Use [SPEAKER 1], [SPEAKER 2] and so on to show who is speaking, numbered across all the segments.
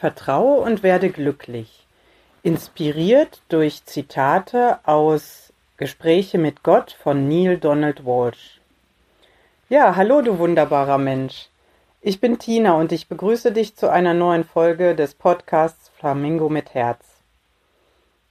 [SPEAKER 1] Vertraue und werde glücklich. Inspiriert durch Zitate aus Gespräche mit Gott von Neil Donald Walsh. Ja, hallo du wunderbarer Mensch. Ich bin Tina und ich begrüße dich zu einer neuen Folge des Podcasts Flamingo mit Herz.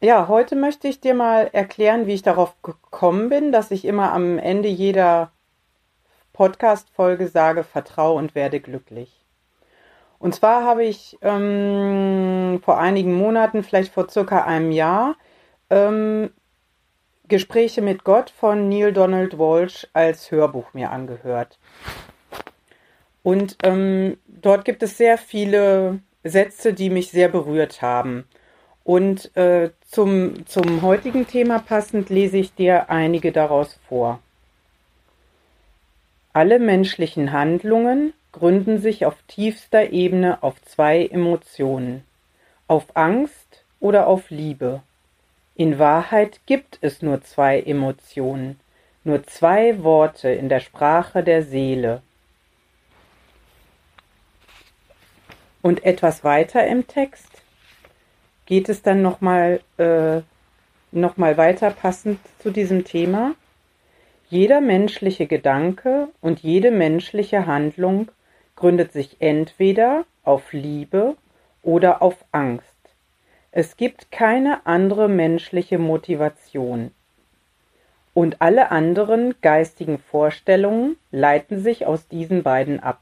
[SPEAKER 1] Ja, heute möchte ich dir mal erklären, wie ich darauf gekommen bin, dass ich immer am Ende jeder Podcast-Folge sage, vertraue und werde glücklich. Und zwar habe ich ähm, vor einigen Monaten, vielleicht vor circa einem Jahr, ähm, Gespräche mit Gott von Neil Donald Walsh als Hörbuch mir angehört. Und ähm, dort gibt es sehr viele Sätze, die mich sehr berührt haben. Und äh, zum, zum heutigen Thema passend lese ich dir einige daraus vor. Alle menschlichen Handlungen gründen sich auf tiefster Ebene auf zwei Emotionen, auf Angst oder auf Liebe. In Wahrheit gibt es nur zwei Emotionen, nur zwei Worte in der Sprache der Seele. Und etwas weiter im Text geht es dann nochmal äh, noch weiter passend zu diesem Thema. Jeder menschliche Gedanke und jede menschliche Handlung gründet sich entweder auf Liebe oder auf Angst. Es gibt keine andere menschliche Motivation. Und alle anderen geistigen Vorstellungen leiten sich aus diesen beiden ab.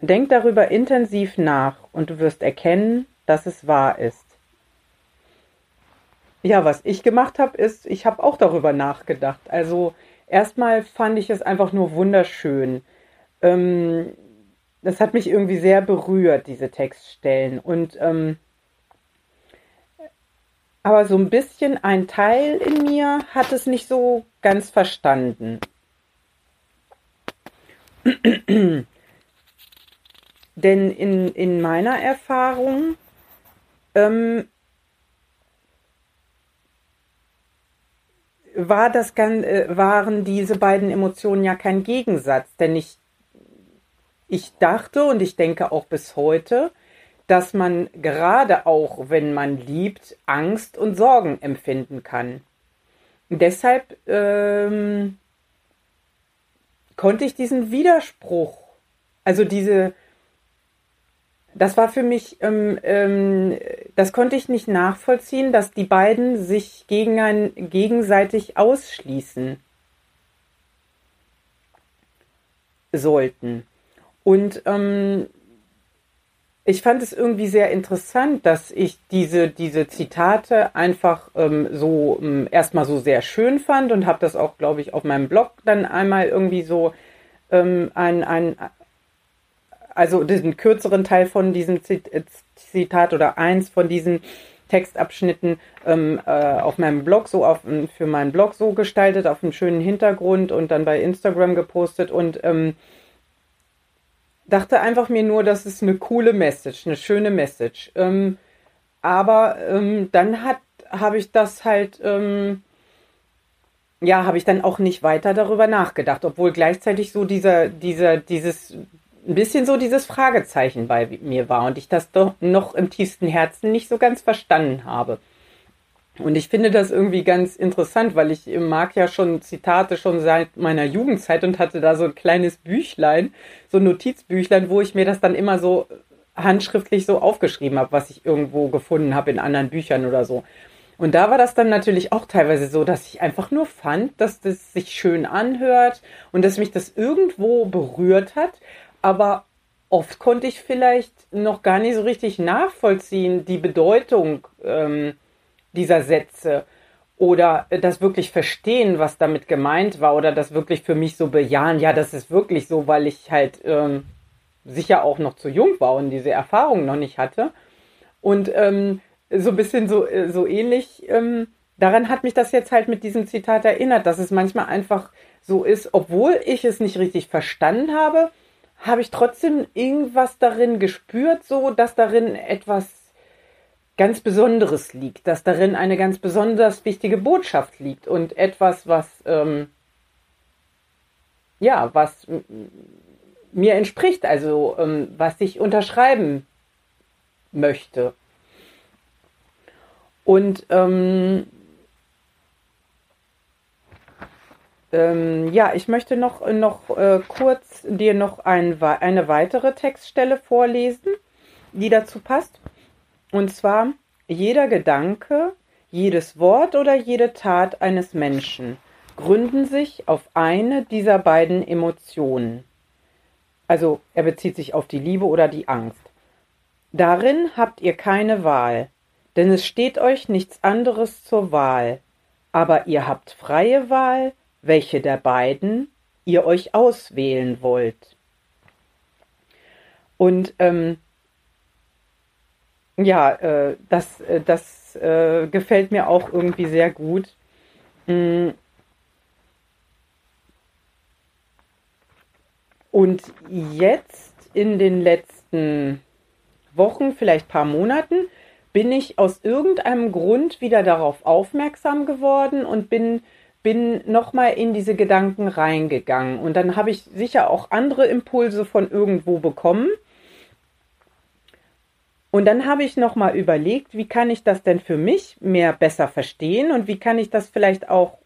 [SPEAKER 1] Denk darüber intensiv nach und du wirst erkennen, dass es wahr ist. Ja, was ich gemacht habe, ist, ich habe auch darüber nachgedacht. Also erstmal fand ich es einfach nur wunderschön ähm, das hat mich irgendwie sehr berührt, diese Textstellen. Und ähm, aber so ein bisschen ein Teil in mir hat es nicht so ganz verstanden. Denn in, in meiner Erfahrung ähm, war das, äh, waren diese beiden Emotionen ja kein Gegensatz. Denn ich ich dachte und ich denke auch bis heute, dass man gerade auch, wenn man liebt, Angst und Sorgen empfinden kann. deshalb ähm, konnte ich diesen Widerspruch, also diese, das war für mich, ähm, ähm, das konnte ich nicht nachvollziehen, dass die beiden sich gegenseitig ausschließen sollten. Und ähm, ich fand es irgendwie sehr interessant, dass ich diese, diese Zitate einfach ähm, so ähm, erstmal so sehr schön fand und habe das auch, glaube ich, auf meinem Blog dann einmal irgendwie so ähm, ein, ein, also diesen kürzeren Teil von diesem äh, Zitat oder eins von diesen Textabschnitten ähm, äh, auf meinem Blog so auf für meinen Blog so gestaltet auf einem schönen Hintergrund und dann bei Instagram gepostet und ähm, dachte einfach mir nur, das ist eine coole Message, eine schöne Message. Ähm, aber ähm, dann hat habe ich das halt ähm, ja habe ich dann auch nicht weiter darüber nachgedacht, obwohl gleichzeitig so dieser dieser dieses ein bisschen so dieses Fragezeichen bei mir war und ich das doch noch im tiefsten Herzen nicht so ganz verstanden habe. Und ich finde das irgendwie ganz interessant, weil ich mag ja schon Zitate schon seit meiner Jugendzeit und hatte da so ein kleines Büchlein, so ein Notizbüchlein, wo ich mir das dann immer so handschriftlich so aufgeschrieben habe, was ich irgendwo gefunden habe in anderen Büchern oder so. Und da war das dann natürlich auch teilweise so, dass ich einfach nur fand, dass das sich schön anhört und dass mich das irgendwo berührt hat, aber oft konnte ich vielleicht noch gar nicht so richtig nachvollziehen, die Bedeutung. Ähm, dieser Sätze oder das wirklich verstehen, was damit gemeint war oder das wirklich für mich so bejahen, ja, das ist wirklich so, weil ich halt ähm, sicher auch noch zu jung war und diese Erfahrung noch nicht hatte. Und ähm, so ein bisschen so, äh, so ähnlich, ähm, daran hat mich das jetzt halt mit diesem Zitat erinnert, dass es manchmal einfach so ist, obwohl ich es nicht richtig verstanden habe, habe ich trotzdem irgendwas darin gespürt, so dass darin etwas ganz Besonderes liegt, dass darin eine ganz besonders wichtige Botschaft liegt und etwas, was ähm, ja, was mir entspricht, also ähm, was ich unterschreiben möchte. Und ähm, ähm, ja, ich möchte noch, noch äh, kurz dir noch ein, eine weitere Textstelle vorlesen, die dazu passt. Und zwar, jeder Gedanke, jedes Wort oder jede Tat eines Menschen gründen sich auf eine dieser beiden Emotionen. Also er bezieht sich auf die Liebe oder die Angst. Darin habt ihr keine Wahl, denn es steht euch nichts anderes zur Wahl, aber ihr habt freie Wahl, welche der beiden ihr euch auswählen wollt. Und ähm, ja, äh, das, äh, das äh, gefällt mir auch irgendwie sehr gut. Mm. Und jetzt in den letzten Wochen, vielleicht paar Monaten, bin ich aus irgendeinem Grund wieder darauf aufmerksam geworden und bin bin nochmal in diese Gedanken reingegangen. Und dann habe ich sicher auch andere Impulse von irgendwo bekommen. Und dann habe ich nochmal überlegt, wie kann ich das denn für mich mehr besser verstehen und wie kann ich das vielleicht auch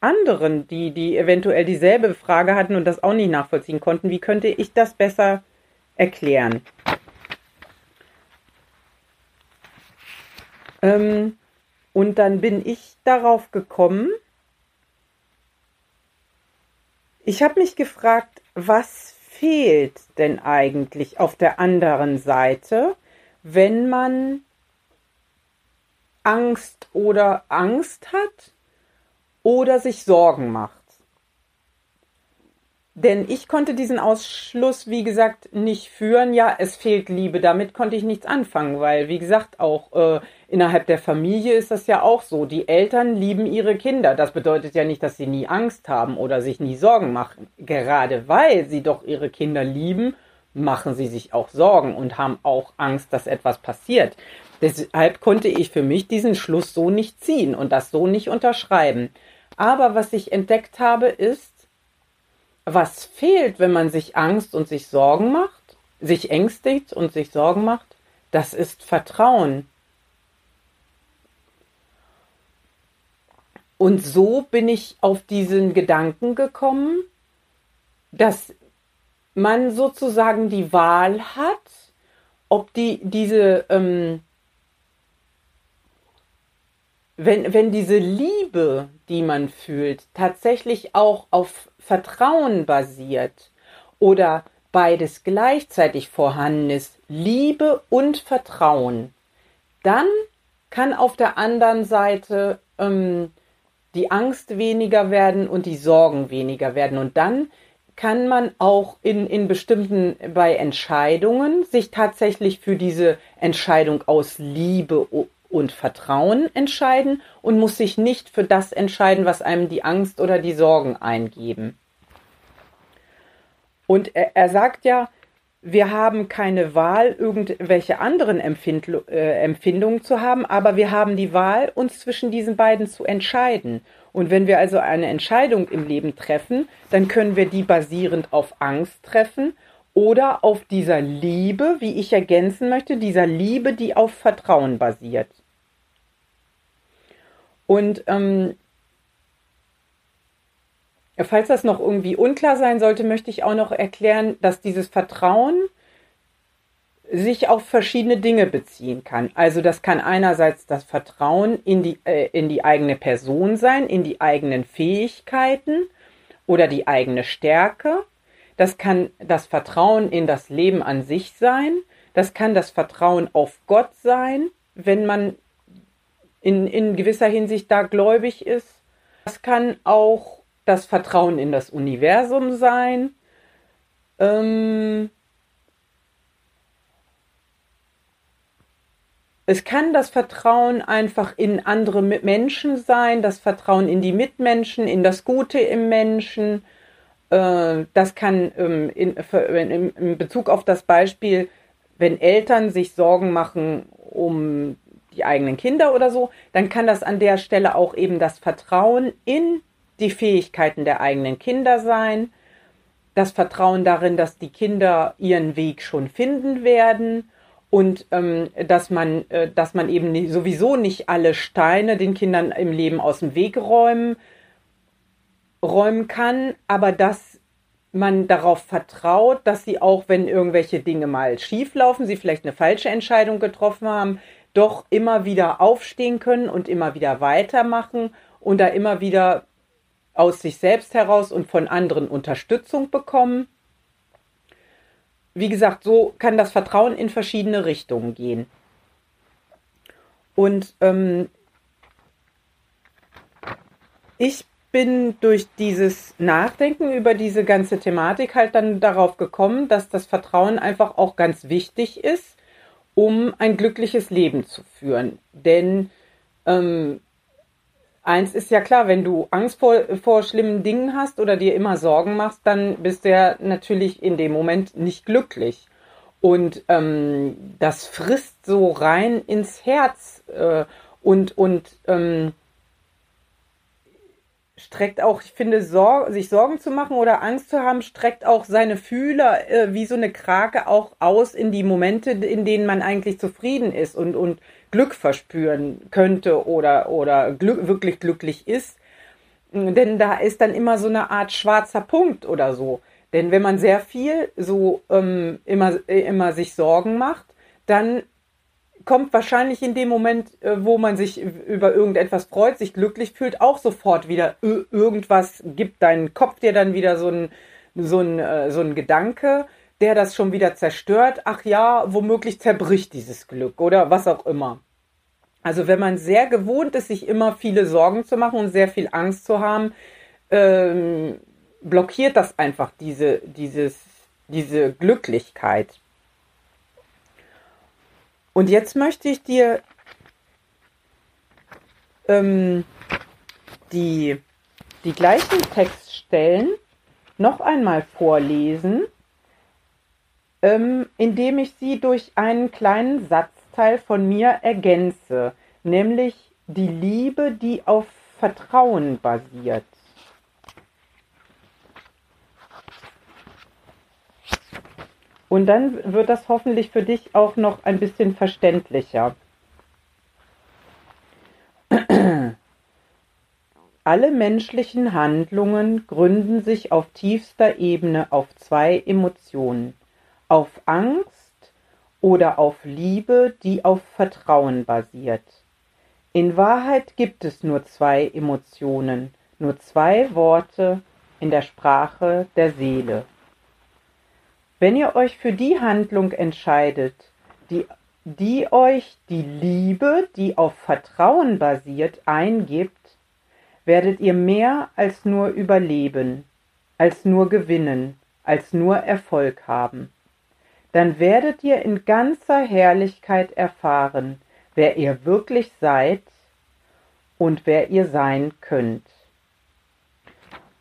[SPEAKER 1] anderen, die, die eventuell dieselbe Frage hatten und das auch nicht nachvollziehen konnten, wie könnte ich das besser erklären? Ähm, und dann bin ich darauf gekommen, ich habe mich gefragt, was fehlt denn eigentlich auf der anderen Seite, wenn man Angst oder Angst hat oder sich Sorgen macht? Denn ich konnte diesen Ausschluss, wie gesagt, nicht führen. Ja, es fehlt Liebe. Damit konnte ich nichts anfangen, weil, wie gesagt, auch äh, innerhalb der Familie ist das ja auch so. Die Eltern lieben ihre Kinder. Das bedeutet ja nicht, dass sie nie Angst haben oder sich nie Sorgen machen. Gerade weil sie doch ihre Kinder lieben, machen sie sich auch Sorgen und haben auch Angst, dass etwas passiert. Deshalb konnte ich für mich diesen Schluss so nicht ziehen und das so nicht unterschreiben. Aber was ich entdeckt habe, ist, was fehlt, wenn man sich Angst und sich Sorgen macht, sich ängstigt und sich Sorgen macht, das ist Vertrauen. Und so bin ich auf diesen Gedanken gekommen, dass man sozusagen die Wahl hat, ob die diese ähm, wenn, wenn diese Liebe, die man fühlt, tatsächlich auch auf Vertrauen basiert oder beides gleichzeitig vorhanden ist, Liebe und Vertrauen, dann kann auf der anderen Seite ähm, die Angst weniger werden und die Sorgen weniger werden. Und dann kann man auch in, in bestimmten, bei Entscheidungen sich tatsächlich für diese Entscheidung aus Liebe und Vertrauen entscheiden und muss sich nicht für das entscheiden, was einem die Angst oder die Sorgen eingeben. Und er, er sagt ja, wir haben keine Wahl, irgendwelche anderen Empfind äh, Empfindungen zu haben, aber wir haben die Wahl, uns zwischen diesen beiden zu entscheiden. Und wenn wir also eine Entscheidung im Leben treffen, dann können wir die basierend auf Angst treffen oder auf dieser Liebe, wie ich ergänzen möchte, dieser Liebe, die auf Vertrauen basiert. Und ähm, falls das noch irgendwie unklar sein sollte, möchte ich auch noch erklären, dass dieses Vertrauen sich auf verschiedene Dinge beziehen kann. Also das kann einerseits das Vertrauen in die, äh, in die eigene Person sein, in die eigenen Fähigkeiten oder die eigene Stärke. Das kann das Vertrauen in das Leben an sich sein. Das kann das Vertrauen auf Gott sein, wenn man in, in gewisser Hinsicht da gläubig ist. Das kann auch das Vertrauen in das Universum sein. Ähm, es kann das Vertrauen einfach in andere Menschen sein, das Vertrauen in die Mitmenschen, in das Gute im Menschen. Äh, das kann ähm, in, in Bezug auf das Beispiel, wenn Eltern sich Sorgen machen um die eigenen Kinder oder so, dann kann das an der Stelle auch eben das Vertrauen in die Fähigkeiten der eigenen Kinder sein, das Vertrauen darin, dass die Kinder ihren Weg schon finden werden und ähm, dass man, äh, dass man eben nie, sowieso nicht alle Steine den Kindern im Leben aus dem Weg räumen, räumen kann, aber dass man darauf vertraut, dass sie auch, wenn irgendwelche Dinge mal schief laufen, sie vielleicht eine falsche Entscheidung getroffen haben, doch immer wieder aufstehen können und immer wieder weitermachen und da immer wieder aus sich selbst heraus und von anderen Unterstützung bekommen wie gesagt, so kann das Vertrauen in verschiedene Richtungen gehen. Und ähm, ich bin durch dieses Nachdenken über diese ganze Thematik halt dann darauf gekommen, dass das Vertrauen einfach auch ganz wichtig ist, um ein glückliches Leben zu führen. Denn ähm, Eins ist ja klar, wenn du Angst vor, vor schlimmen Dingen hast oder dir immer Sorgen machst, dann bist du ja natürlich in dem Moment nicht glücklich. Und ähm, das frisst so rein ins Herz äh, und, und ähm, streckt auch, ich finde, Sor sich Sorgen zu machen oder Angst zu haben, streckt auch seine Fühler äh, wie so eine Krake auch aus in die Momente, in denen man eigentlich zufrieden ist und, und Glück verspüren könnte oder, oder glück, wirklich glücklich ist. Denn da ist dann immer so eine Art schwarzer Punkt oder so. Denn wenn man sehr viel so ähm, immer, immer sich Sorgen macht, dann kommt wahrscheinlich in dem Moment, äh, wo man sich über irgendetwas freut, sich glücklich fühlt, auch sofort wieder irgendwas gibt deinen Kopf dir dann wieder so ein, so ein, äh, so ein Gedanke, der das schon wieder zerstört. Ach ja, womöglich zerbricht dieses Glück oder was auch immer. Also wenn man sehr gewohnt ist, sich immer viele Sorgen zu machen und sehr viel Angst zu haben, ähm, blockiert das einfach diese, dieses, diese Glücklichkeit. Und jetzt möchte ich dir ähm, die, die gleichen Textstellen noch einmal vorlesen ähm, indem ich sie durch einen kleinen Satzteil von mir ergänze, nämlich die Liebe, die auf Vertrauen basiert. Und dann wird das hoffentlich für dich auch noch ein bisschen verständlicher. Alle menschlichen Handlungen gründen sich auf tiefster Ebene auf zwei Emotionen auf Angst oder auf Liebe, die auf Vertrauen basiert. In Wahrheit gibt es nur zwei Emotionen, nur zwei Worte in der Sprache der Seele. Wenn ihr euch für die Handlung entscheidet, die, die euch die Liebe, die auf Vertrauen basiert, eingibt, werdet ihr mehr als nur überleben, als nur gewinnen, als nur Erfolg haben dann werdet ihr in ganzer Herrlichkeit erfahren, wer ihr wirklich seid und wer ihr sein könnt.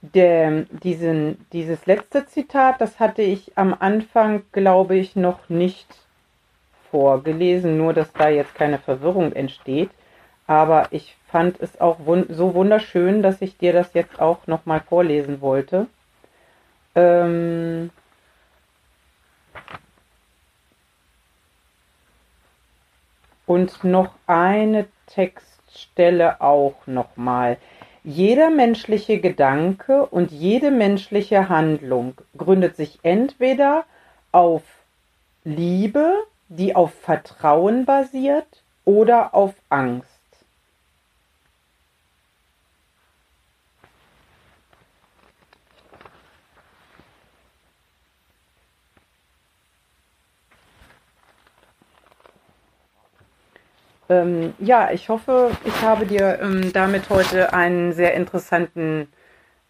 [SPEAKER 1] Der, diesen, dieses letzte Zitat, das hatte ich am Anfang, glaube ich, noch nicht vorgelesen, nur dass da jetzt keine Verwirrung entsteht. Aber ich fand es auch wun so wunderschön, dass ich dir das jetzt auch nochmal vorlesen wollte. Ähm, Und noch eine Textstelle auch nochmal. Jeder menschliche Gedanke und jede menschliche Handlung gründet sich entweder auf Liebe, die auf Vertrauen basiert, oder auf Angst. Ähm, ja, ich hoffe, ich habe dir ähm, damit heute einen sehr interessanten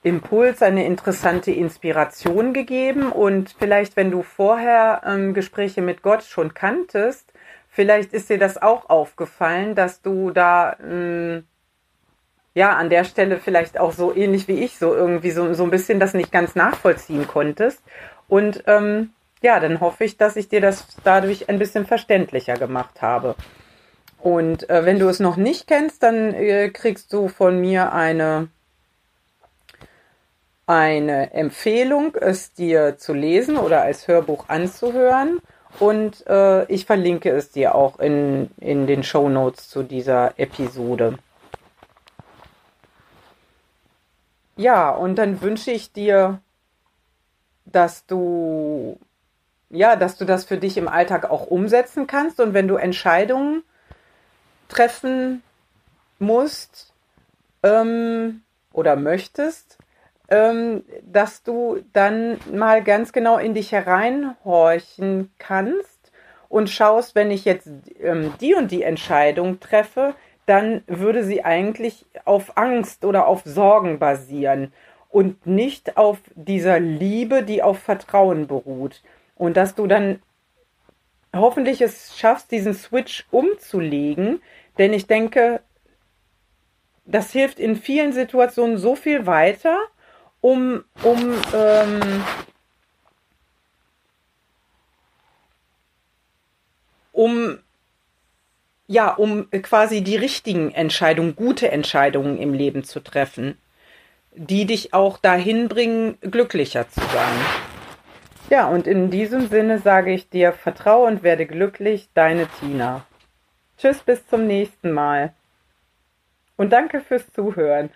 [SPEAKER 1] Impuls, eine interessante Inspiration gegeben. Und vielleicht, wenn du vorher ähm, Gespräche mit Gott schon kanntest, vielleicht ist dir das auch aufgefallen, dass du da ähm, ja an der Stelle vielleicht auch so ähnlich wie ich so irgendwie so, so ein bisschen das nicht ganz nachvollziehen konntest. Und ähm, ja, dann hoffe ich, dass ich dir das dadurch ein bisschen verständlicher gemacht habe. Und äh, wenn du es noch nicht kennst, dann äh, kriegst du von mir eine, eine Empfehlung, es dir zu lesen oder als Hörbuch anzuhören. und äh, ich verlinke es dir auch in, in den Show Notes zu dieser Episode. Ja, und dann wünsche ich dir, dass du ja, dass du das für dich im Alltag auch umsetzen kannst und wenn du Entscheidungen treffen musst ähm, oder möchtest, ähm, dass du dann mal ganz genau in dich hereinhorchen kannst und schaust, wenn ich jetzt ähm, die und die Entscheidung treffe, dann würde sie eigentlich auf Angst oder auf Sorgen basieren und nicht auf dieser Liebe, die auf Vertrauen beruht. Und dass du dann hoffentlich es schaffst, diesen Switch umzulegen, denn ich denke, das hilft in vielen Situationen so viel weiter, um, um ähm, um ja, um quasi die richtigen Entscheidungen, gute Entscheidungen im Leben zu treffen, die dich auch dahin bringen, glücklicher zu sein. Ja, und in diesem Sinne sage ich dir, vertraue und werde glücklich, deine Tina. Tschüss, bis zum nächsten Mal. Und danke fürs Zuhören.